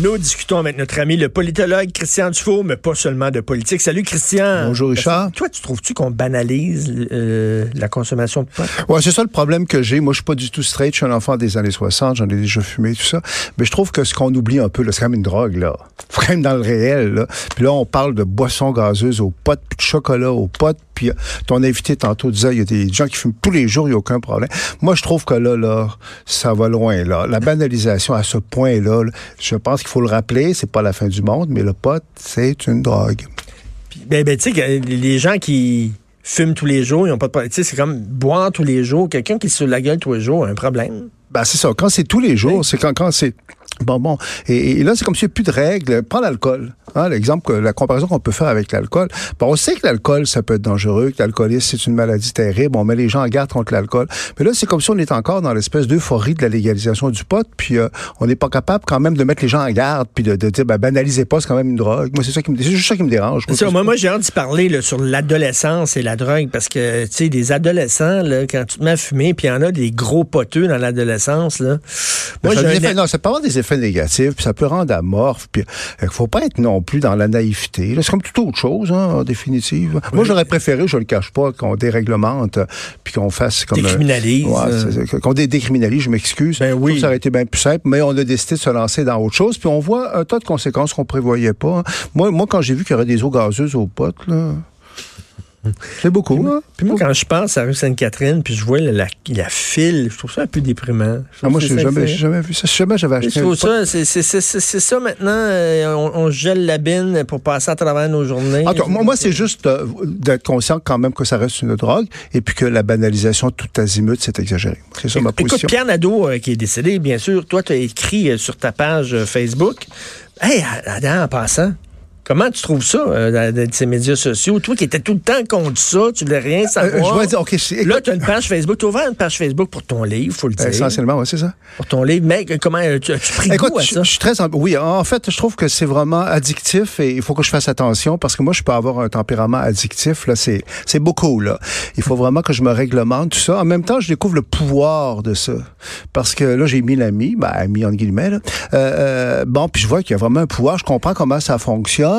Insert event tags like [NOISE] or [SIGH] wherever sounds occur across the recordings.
Nous discutons avec notre ami le politologue Christian Dufault, mais pas seulement de politique. Salut Christian. Bonjour Richard. Toi, tu trouves-tu qu'on banalise euh, la consommation de pot? Ouais, c'est ça le problème que j'ai. Moi, je suis pas du tout straight. Je suis un enfant des années 60. J'en ai déjà fumé, tout ça. Mais je trouve que ce qu'on oublie un peu, là, c'est quand même une drogue, là. [LAUGHS] Faut quand même dans le réel, là. Puis là, on parle de boissons gazeuses aux potes, puis de chocolat aux potes. Puis euh, ton invité tantôt disait, il y a des gens qui fument tous les jours, il n'y a aucun problème. Moi, je trouve que là, là, ça va loin, là. La banalisation à ce point-là, là, je pense qu'il faut le rappeler, c'est pas la fin du monde, mais le pot, c'est une drogue. Puis, ben, ben, tu sais, les gens qui fument tous les jours, ils ont pas de problème. Tu sais, c'est comme boire tous les jours. Quelqu'un qui se la gueule tous les jours a un problème. Ben, c'est ça. Quand c'est tous les jours, c'est quand, quand c'est Bon, bon. Et, et là, c'est comme s'il n'y a plus de règles. Prends l'alcool. Hein, L'exemple, la comparaison qu'on peut faire avec l'alcool. Bon, on sait que l'alcool, ça peut être dangereux, que l'alcoolisme, c'est une maladie terrible. On met les gens en garde contre l'alcool. Mais là, c'est comme si on est encore dans l'espèce d'euphorie de la légalisation du pot, puis euh, on n'est pas capable quand même de mettre les gens en garde, puis de, de dire, ben, banalisez pas, c'est quand même une drogue. Moi, c'est ça qui me, c'est juste ça qui me dérange. C'est ça, moi, moi j'ai hâte d'y parler là, sur l'adolescence et la drogue parce que, tu sais, des adolescents, là, quand tu te mets à fumer, puis il y en a des gros poteux dans l'adolescence, là. Ben, Moi, j'ai un- non, des effets négatifs, puis ça peut rendre amorphe, puis il faut pas être non plus dans la naïveté. C'est comme toute autre chose, hein, en définitive. Moi, j'aurais préféré, je le cache pas, qu'on déréglemente, euh, puis qu'on fasse comme... un- Décriminalise. Ouais, c'est- qu'on dé- décriminalise, je m'excuse. Ben oui. Ça aurait été bien plus simple, mais on a décidé de se lancer dans autre chose, puis on voit un tas de conséquences qu'on prévoyait pas. hein. Moi, moi quand j'ai vu qu'il y aurait des eaux gazeuses aux potes, là... C'est beaucoup, hein? Puis moi, quand je pense à rue Sainte-Catherine, puis je vois la, la, la file, je trouve ça un peu déprimant. Je Ah, moi, j'ai c'est- jamais, vu ça. Jamais j'avais acheté Je ça, c'est ça maintenant. euh, on, on gèle la bine pour passer à travers nos journées. Cas, moi, moi, c'est juste euh, d'être conscient quand même que ça reste une drogue et puis que la banalisation tout azimut, c'est exagéré. C'est ça ma Écoute, position. Pierre Nadeau, euh, qui est décédé, bien sûr, toi, tu as écrit sur ta page Facebook. Hey, Adam, en passant, comment tu trouves ça, euh, de, de ces médias sociaux? Toi qui étais tout le temps contre ça, tu voulais rien Euh, savoir. je dois dire, OK, c'est- Là, tu as une page Facebook. Tu as ouvert une page Facebook pour ton livre, faut le dire. essentiellement, ouais, c'est ça. Pour ton livre. Mais euh, comment euh, tu as-tu pris Écoute, goût à je, ça? je suis très... Oui, en fait, je trouve que c'est vraiment addictif et il faut que je fasse attention parce que moi, je peux avoir un tempérament addictif. Là, c'est c'est beaucoup, là. Il faut vraiment que je me réglemente, tout ça. En même temps, je découvre le pouvoir de ça. Parce que là, j'ai mis l'ami, ben, ami, entre guillemets, là. Euh, euh, bon, puis je vois qu'il y a vraiment un pouvoir. Je comprends comment ça fonctionne,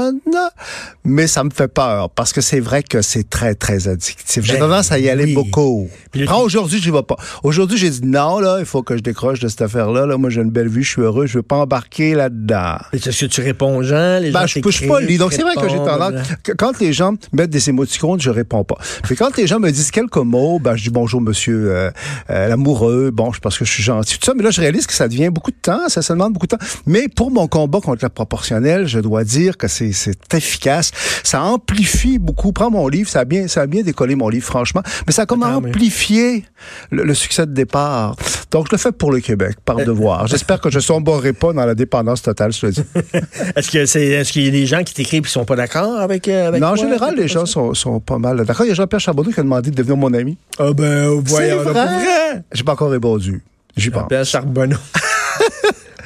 mais ça me fait peur parce que c'est vrai que c'est très, très addictif. J'ai Ben tendance à y aller oui. beaucoup. Puis Prends aujourd'hui, j'y vais pas. Aujourd'hui, j'ai dit non, là, il faut que je décroche de cette affaire-là. Là, moi, j'ai une belle vie, je suis heureux, je veux pas embarquer là-dedans. Est-ce que tu réponds aux gens? Les Ben, gens je suis pas t'écrivent, lit. Donc, c'est vrai que j'ai tendance. que Quand les gens mettent des émoticônes, je réponds pas. Puis quand les gens me disent quelques mots, ben, je dis bonjour, monsieur euh, euh, l'amoureux. Bon, je pense que je suis gentil, tout ça. Mais là, je réalise que ça devient beaucoup de temps. Ça, ça demande beaucoup de temps. Mais pour mon combat contre la proportionnelle, je dois dire que c'est c'est efficace. Ça amplifie beaucoup. Prends mon livre, ça a bien, ça a bien décollé mon livre, franchement. Mais ça a comme amplifié le, le succès de départ. Donc, je le fais pour le Québec, par devoir. J'espère que je sombrerai pas dans la dépendance totale, je le dis. [LAUGHS] Est-ce que c'est est-ce qu'il y a des gens qui t'écrivent et sont pas d'accord avec, euh, avec Non, en général, les gens sont, sont pas mal d'accord. Il y a Jean-Pierre Charbonneau qui a demandé de devenir mon ami. Ah ben voyons, C'est vrai? vrai? J'ai pas encore répondu. J'y pense. Pierre Charbonneau.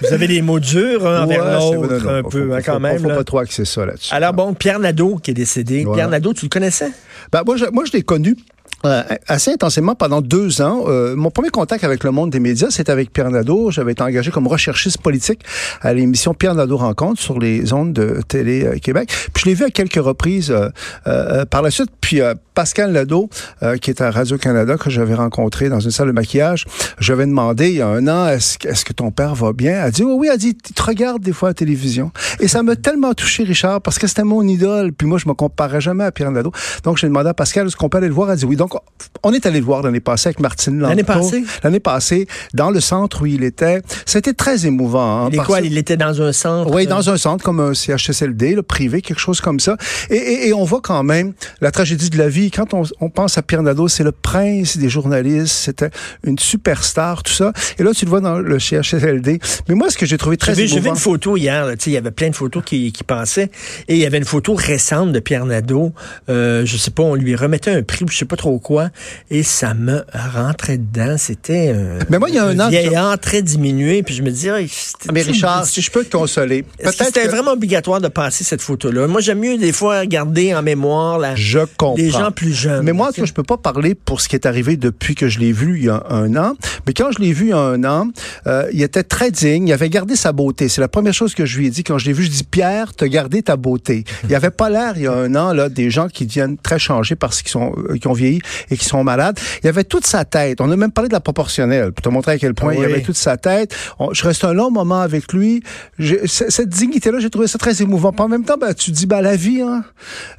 Vous avez des mots durs hein, envers Ouais, l'autre, un faut- peu, faut- hein, quand faut- même. Faut là. pas trop axer ça là-dessus. Alors bon, Pierre Nadeau qui est décédé. Pierre Nadeau, tu le connaissais? Ben, moi, je, moi, je l'ai connu euh, assez intensément pendant deux ans. Euh, mon premier contact avec le monde des médias, c'était avec Pierre Nadeau. J'avais été engagé comme recherchiste politique à l'émission Pierre Nadeau Rencontre sur les ondes de Télé euh, Québec. Puis je l'ai vu à quelques reprises euh, euh, par la suite. Puis Pascal Nadeau, qui est à Radio-Canada, que j'avais rencontré dans une salle de maquillage, j'avais demandé il y a un an, est-ce est-ce que ton père va bien? Elle a dit, oui, oui, elle a dit, tu regardes des fois la télévision. Et ça m'a tellement touché, Richard, parce que c'était mon idole. Puis moi, je me comparais jamais à Pierre Nadeau. Donc, j'ai demandé à Pascal, est-ce qu'on peut aller le voir? Elle a dit oui. On est allé le voir l'année passée avec Martine L'année passée? L'année passée, dans le centre où il était. C'était très émouvant. Hein, il, quoi, il était dans un centre? Oui, dans un centre comme un CHSLD, le privé, quelque chose comme ça. Et, et, on voit quand même la tragédie de la vie. Quand on, on pense à Pierre Nadeau, c'est le prince des journalistes. C'était une superstar, tout ça. Et là, tu le vois dans le CHSLD. Mais moi, ce que j'ai trouvé très émouvant... J'ai vu une photo hier. il y avait plein de photos qui, qui passaient. Et il y avait une photo récente de Pierre Nadeau. Euh, je sais pas, on lui remettait un prix, je sais pas trop quoi. Et ça me rentrait dedans. C'était un, mais moi, il y a un, vieillard très diminué. Puis je me disais... mais Richard, si je peux te consoler... C'était vraiment obligatoire de passer cette photo-là? Moi, j'aime mieux des fois garder en mémoire la, je comprends. les gens plus jeunes. Mais moi, je peux pas parler pour ce qui est arrivé depuis que je l'ai vu il y a un an. Mais quand je l'ai vu il y a un an, euh, il était très digne. Il avait gardé sa beauté. C'est la première chose que je lui ai dit quand je l'ai vu. Je dis Pierre, t'as gardé ta beauté. Il avait pas l'air il y a un an là des gens qui deviennent très changés parce qu'ils sont euh, qui ont vieilli et qui sont malades. Il avait toute sa tête. On a même parlé de la proportionnelle pour te montrer à quel point il avait toute sa tête. je reste un long moment avec lui. cette dignité là, j'ai trouvé ça très émouvant. en même temps, ben, tu dis ben la vie, hein.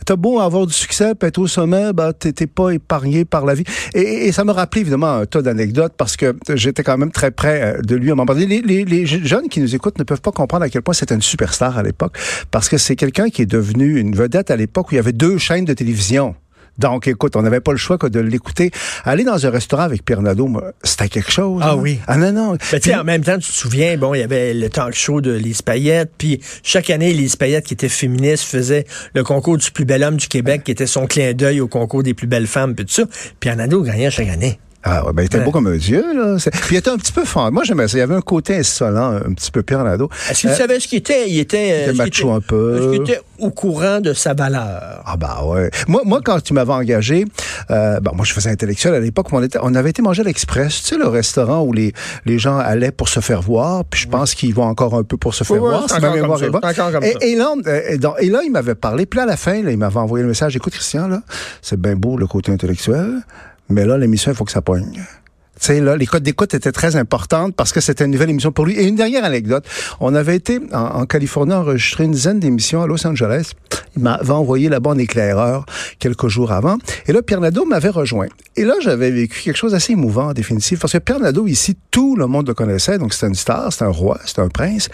T'as beau avoir du succès, être au sommet, ben t'es pas épargné par la vie. Et, ça me rappelait évidemment un tas d'anecdotes parce que j'étais quand même très près euh, de lui à un moment donné. Les, les, jeunes qui nous écoutent ne peuvent pas comprendre à quel point c'était une superstar à l'époque parce que c'est quelqu'un qui est devenu une vedette à l'époque où il y avait deux chaînes de télévision. Donc, écoute, on n'avait pas le choix que de l'écouter. Aller dans un restaurant avec Pierre Nadeau, c'était quelque chose. Ah hein? oui. Ah non, non. Mais tu en même temps, tu te souviens, bon, il y avait le talk show de Lise Payette, puis chaque année, Lise Payette, qui était féministe, faisait le concours du plus bel homme du Québec, qui était son clin d'œil au concours des plus belles femmes, puis tout ça. Pierre Nadeau gagnait chaque année. Ah ouais, ben, il était beau comme un dieu, là. Puis il était un petit peu fort. Moi, j'aimais ça. Il y avait un côté insolent, un petit peu Pierre. Est-ce qu'il euh, savait ce qu'il était? Il était, il était macho un peu. Est-ce qu'il était au courant de sa valeur? Ah bah ouais. Moi, moi quand tu m'avais engagé, euh, bon, moi, je faisais intellectuel à l'époque, on, était, on avait été manger à l'Express, tu sais, le restaurant où les, les gens allaient pour se faire voir, puis je pense qu'ils vont encore un peu pour se faire voir. Si ma mémoire est bonne. Et, et, là, euh, et, là, il m'avait parlé. Puis à la fin, là, il m'avait envoyé le message, écoute, Christian, là, c'est bien beau le côté intellectuel, mais là, l'émission, il faut que ça poigne. Tu sais, là, les codes d'écoute étaient très importantes parce que c'était une nouvelle émission pour lui. Et une dernière anecdote. On avait été en, Californie enregistrer une dizaine d'émissions à Los Angeles. Il m'avait envoyé là-bas en éclaireur quelques jours avant. Et là, Pierre Nadeau m'avait rejoint. Et là, j'avais vécu quelque chose d'assez émouvant en définitive parce que Pierre Nadeau, ici, tout le monde le connaissait. Donc, c'était une star, c'était un roi, c'était un prince.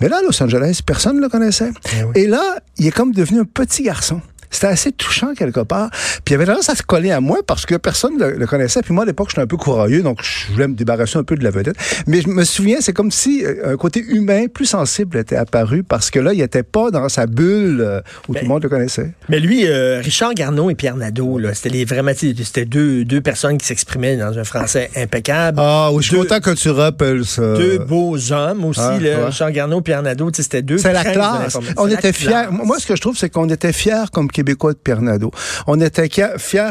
Mais là, à Los Angeles, personne ne le connaissait. Eh Et là, il est comme devenu un petit garçon. C'était assez touchant quelque part. Puis il avait tendance à se coller à moi parce que personne ne le, connaissait. Puis moi, à l'époque, j'étais un peu courageux, donc je voulais me débarrasser un peu de la vedette. Mais je me souviens, c'est comme si euh, un côté humain plus sensible était apparu parce que là, il n'était pas dans sa bulle euh, où tout le monde le connaissait. Mais lui, euh, Richard Garneau et Pierre Nadeau, c'était les vraiment, c'était deux, deux personnes qui s'exprimaient dans un français impeccable. Ah oui, je suis content que tu rappelles ça. Deux beaux hommes aussi, ah, Richard Garneau et Pierre Nadeau, c'était deux. C'est la classe. On était fiers. Moi, ce que je trouve, c'est qu'on était fiers comme Québécois de Pierre Nadeau. On était fiers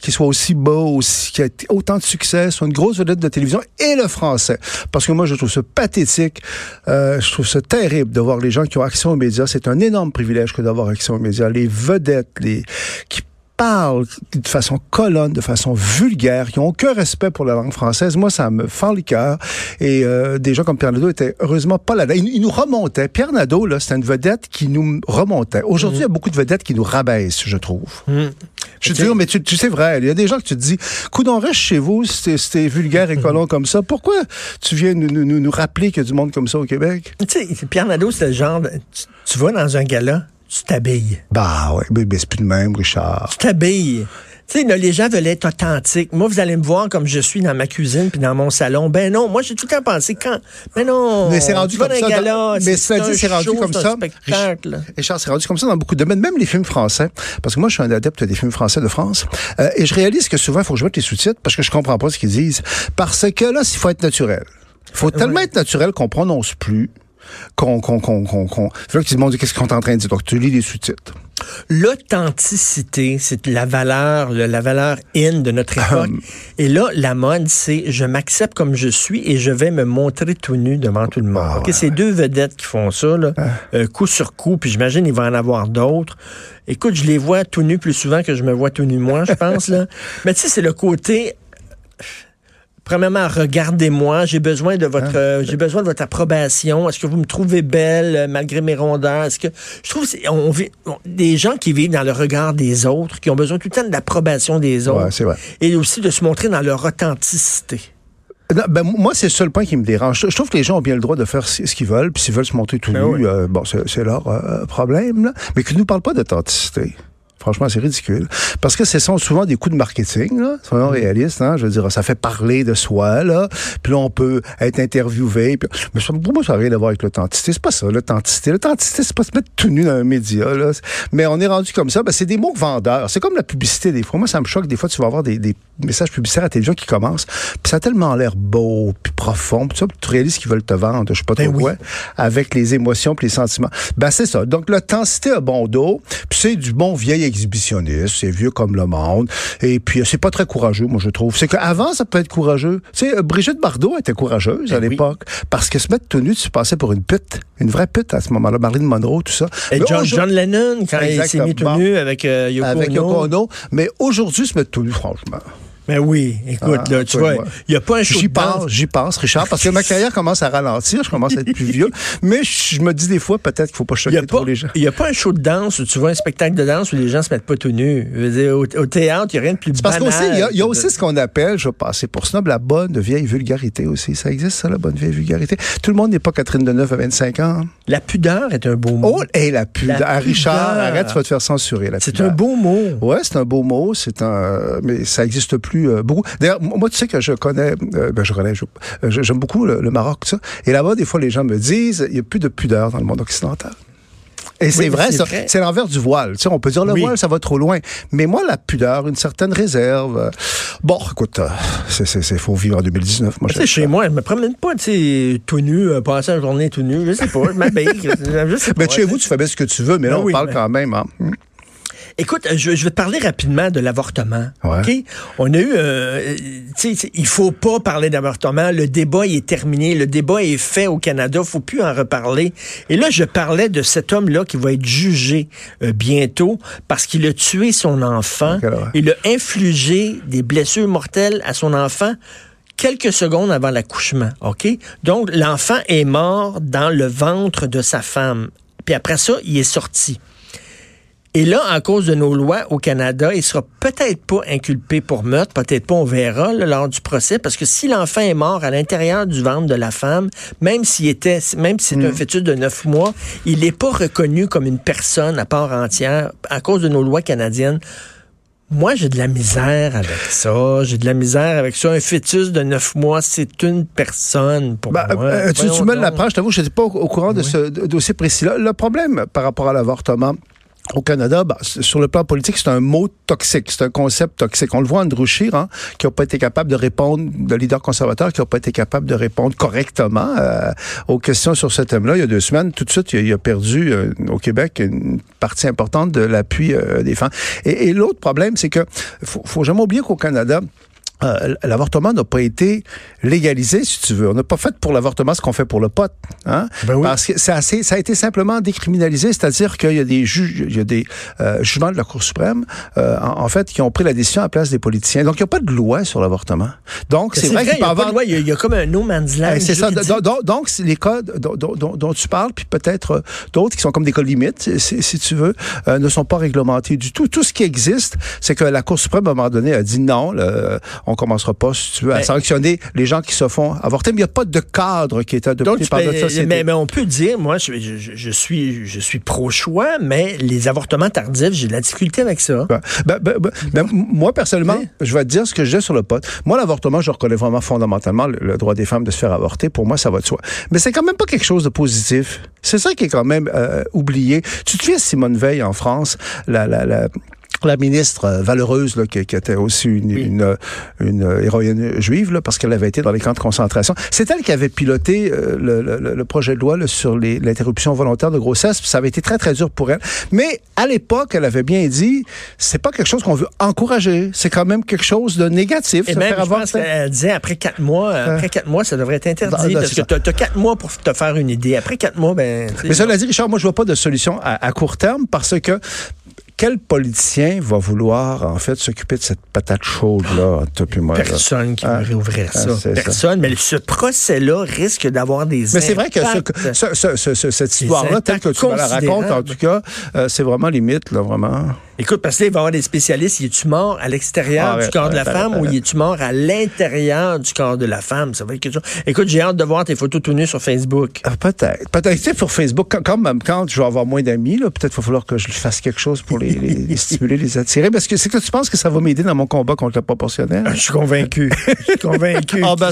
qu'il soit aussi beau, aussi, qu'il ait autant de succès, soit une grosse vedette de télévision et le français. Parce que moi, je trouve ça pathétique. Euh, je trouve ça terrible de voir les gens qui ont accès aux médias. C'est un énorme privilège que d'avoir accès aux médias. Les vedettes, les qui parlent de façon colonne, de façon vulgaire, qui n'ont aucun respect pour la langue française. Moi, ça me fend le cœur. Et euh, des gens comme Pierre Nadeau étaient heureusement pas là. Il, nous remontait. Pierre Nadeau, là, c'était une vedette qui nous remontait. Aujourd'hui, il y a beaucoup de vedettes qui nous rabaissent, je trouve. Mmh. Je te dis, mais tu, tu sais vrai, il y a des gens qui te disent, coudon, reste chez vous, c'était vulgaire et colon comme ça. Pourquoi tu viens nous, nous, nous rappeler qu'il y a du monde comme ça au Québec? Tu sais, Pierre Nadeau, c'est le genre, tu vas dans un gala, tu t'habilles. Bah ouais, mais, c'est plus le même, Richard. Tu t'habilles. Tu sais, les gens veulent être authentiques. Moi, vous allez me voir comme je suis dans ma cuisine puis dans mon salon. Ben non, moi, j'ai tout le temps pensé quand. Ben non. Mais c'est rendu comme ça. Gala, mais c'est rendu comme ça. Richard, c'est rendu comme ça dans beaucoup de domaines, même les films français. Parce que moi, je suis un adepte des films français de France. Euh, et je réalise que souvent, il faut que je mette les sous-titres parce que je comprends pas ce qu'ils disent. Parce que là, il faut être naturel. Il faut tellement être naturel qu'on prononce plus qu'on qu'on qu'on qu'on là demandent qu'est-ce qu'on est en train de dire? Donc tu lis les sous-titres L'authenticité, c'est la valeur, la valeur in de notre époque. et là, la mode, c'est je m'accepte comme je suis et je vais me montrer tout nu devant tout le monde. Ah, c'est deux vedettes qui font ça, là, ah. euh, coup sur coup, puis j'imagine il va en avoir d'autres. Écoute, je les vois tout nus plus souvent que je me vois tout nu moi, je pense. là. [LAUGHS] Mais tu sais, c'est le côté premièrement, regardez-moi, j'ai besoin de votre, Hein? euh, j'ai besoin de votre approbation. Est-ce que vous me trouvez belle euh, malgré mes rondeurs? Est-ce que je trouve on vit on- des gens qui vivent dans le regard des autres, qui ont besoin tout le temps de l'approbation des autres, Ouais, c'est vrai. et aussi de se montrer dans leur authenticité. Non, ben, moi, c'est le seul point qui me dérange. Je, trouve que les gens ont bien le droit de faire ce qu'ils veulent, puis s'ils veulent se montrer tout Ben oui. euh, bon, c'est leur euh, problème, là. mais qu'ils nous parlent pas d'authenticité. Franchement, c'est ridicule. Parce que ce sont souvent des coups de marketing, là. Soyons réalistes, hein. Je veux dire, ça fait parler de soi, là. Puis là, on peut être interviewé. Puis... Mais ça, pour moi, ça n'a rien à voir avec l'authenticité. C'est pas ça, l'authenticité. L'authenticité, c'est pas se mettre tout nu dans un média, là. Mais on est rendu comme ça. Ben, c'est des mots vendeurs. C'est comme la publicité, des fois. Moi, ça me choque. Des fois, tu vas avoir des, des messages publicitaires à télévision qui commencent. Puis ça a tellement l'air beau, puis profond. Puis ça, tu réalises qu'ils veulent te vendre, je sais pas Ben trop oui. avec les émotions puis les sentiments. Ben, c'est ça. Donc, l'authenticité a bon dos. Puis c'est du bon vieil exhibitionniste. C'est vieux comme le monde. Et puis, euh, c'est pas très courageux, moi, je trouve. C'est qu'avant, ça peut être courageux. Tu sais, euh, Brigitte Bardot était courageuse à Ben oui. l'époque. Parce que se mettre tout nu, tu passais pour une pute. Une vraie pute à ce moment-là. Marilyn Monroe, tout ça. Et John, Lennon, quand il s'est mis tout Exactement. nu avec euh, Yoko avec Ono. Yoko Ono. Mais aujourd'hui, se mettre tout nu, franchement. Mais oui, écoute, Ah, là, tu vois, il n'y a pas un show J'y de danse. pense, j'y pense, Richard, parce que ma carrière commence à ralentir, je commence à être plus vieux. [LAUGHS] Mais je me dis des fois, peut-être qu'il faut pas n'y choquer trop les gens. il y a pas un show de danse où tu vois un spectacle de danse où les gens se mettent pas tout nus. Je veux dire, au, au théâtre, il n'y a rien de plus parce banal. qu'aussi, il y a, y a aussi ce qu'on appelle, je vais passer pour snob, la bonne vieille vulgarité aussi. Ça existe, ça, la bonne vieille vulgarité. Tout le monde n'est pas Catherine Deneuve à 25 ans. La pudeur est un beau mot. Oh, et la pudeur. La Ah, Richard, pudeur. arrête, tu vas te faire censurer, C'est un beau mot. Ouais, c'est un beau mot, c'est un, mais ça existe plus euh, beaucoup. D'ailleurs, moi, tu sais que je connais, euh, ben je connais, je- euh, j'aime beaucoup le, le Maroc, tout ça. Et là-bas, des fois, les gens me disent, il n'y a plus de pudeur dans le monde occidental. Et c'est vrai, c'est vrai. c'est l'envers du voile. Tu sais, on peut dire le Oui. voile, ça va trop loin. Mais moi, la pudeur, une certaine réserve. bon, écoute, c'est, c'est, c'est, faut vivre en 2019. Moi, je- chez moi, je me promène pas, tu sais, tout nu, passer la journée tout nu. Je sais pas, je m'habille. [LAUGHS] pas. mais chez vous, tu fais bien ce que tu veux, mais là, Ben on oui, parle mais- quand même. Hein. Écoute, je, je vais te parler rapidement de l'avortement. Ouais. OK? On a eu, euh, tu sais, il faut pas parler d'avortement. Le débat il est terminé. Le débat est fait au Canada. faut plus en reparler. Et là, je parlais de cet homme-là qui va être jugé euh, bientôt parce qu'il a tué son enfant. Il a infligé des blessures mortelles à son enfant quelques secondes avant l'accouchement. OK? Donc, l'enfant est mort dans le ventre de sa femme. Puis après ça, il est sorti. Et là, à cause de nos lois au Canada, il sera peut-être pas inculpé pour meurtre, peut-être pas, on verra là, lors du procès, parce que si l'enfant est mort à l'intérieur du ventre de la femme, même s'il était, même si c'est un fœtus de neuf mois, il n'est pas reconnu comme une personne à part entière à cause de nos lois canadiennes. Moi, j'ai de la misère avec ça. J'ai de la misère avec ça. Un fœtus de neuf mois, c'est une personne pour Ben, moi. euh, tu, tu me l'apprends, je t'avoue, je n'étais pas au, au courant de ce dossier précis-là. Le problème par rapport à l'avortement, au Canada, c- sur le plan politique, c'est un mot toxique, c'est un concept toxique. On le voit Andrew Scheer, hein, qui n'a pas été capable de répondre, le leader conservateur, qui n'a pas été capable de répondre correctement euh, aux questions sur ce thème-là. Il y a deux semaines, tout de suite, il a, perdu euh, au Québec une partie importante de l'appui euh, des femmes. Et, et l'autre problème, c'est que faut, faut jamais oublier qu'au Canada, euh, l'avortement n'a pas été légalisé, si tu veux. On n'a pas fait pour l'avortement ce qu'on fait pour le pot. Hein? Ben oui. Parce que c'est assez, ça a été simplement décriminalisé, c'est-à-dire qu'il y a des juges, il y a des euh, jugements de la Cour suprême, euh, en, en fait, qui ont pris la décision à la place des politiciens. Donc, il n'y a pas de loi sur l'avortement. Donc, c'est vrai, il qu'il y peut a pas de loi. Il y a- il y, a comme un no man's land. Eh, c'est ça. Donc, les cas dont, dont- dont- dont tu parles, puis peut-être euh, d'autres qui sont comme des cas limites, si, si tu veux, euh, ne sont pas réglementés du tout. Tout ce qui existe, c'est que la Cour suprême, à un moment donné, a dit non, on commencera pas, si tu veux, à Mais- sanctionner les gens qui se font avorter. Mais il n'y a pas de cadre qui est adopté Donc, par peux- notre société. mais, mais on peut dire, moi, je, je- je- suis, je suis pro-choix, mais les avortements tardifs, j'ai de la difficulté avec ça. Ben, ben, ben, ben, ben, moi, personnellement, je vais te dire ce que j'ai sur le pot. Moi, l'avortement, je reconnais vraiment fondamentalement le, le droit des femmes de se faire avorter. Pour moi, ça va de soi. Mais c'est quand même pas quelque chose de positif. C'est ça qui est quand même euh, oublié. Tu te souviens, Simone Veil, en France, la, la, la, la ministre euh, valeureuse, là, qui, qui était aussi une, Oui. une, euh, une, euh, héroïne juive, là, parce qu'elle avait été dans les camps de concentration. C'est elle qui avait piloté euh, le, le- le projet de loi là, sur les- l'interruption volontaire de grossesse. puis Ça avait été très, très dur pour elle. Mais à l'époque, elle avait bien dit, c'est pas quelque chose qu'on veut encourager. C'est quand même quelque chose de négatif. Et même, faire je pense avorter. qu'elle disait, après quatre mois, après quatre mois, ça devrait être interdit, Bah, parce c'est que tu as quatre mois pour te faire une idée. Après quatre mois, ben... Mais cela dit, Richard, moi, je vois pas de solution à, à court terme parce que quel politicien va vouloir, en fait, s'occuper de cette patate chaude-là, puis moi? là? Personne qui Ah. va réouvrir Ah, ça. Personne. Mais ce procès-là risque d'avoir des Mais c'est vrai que ce- ce- ce- ce- ce- cette histoire-là, telle que tu me la racontes, en tout cas, euh, c'est vraiment limite, là, vraiment. Écoute, parce que là, il va y avoir des spécialistes. Y est-tu mort à l'extérieur Ah, du ouais, corps de la ouais, femme ou y es-tu mort à l'intérieur du corps de la femme? Ça va être quelque chose. Écoute, j'ai hâte de voir tes photos tout nues sur Facebook. Ah, peut-être. Peut-être. Tu sais, pour Facebook, quand, quand, même, quand je vais avoir moins d'amis, peut-être qu'il va falloir que je fasse quelque chose pour les, les- les stimuler, les attirer. Parce que c'est que tu penses que ça va m'aider dans mon combat contre le proportionnel? Je suis convaincu. Je suis convaincu. [LAUGHS] Ah, ben,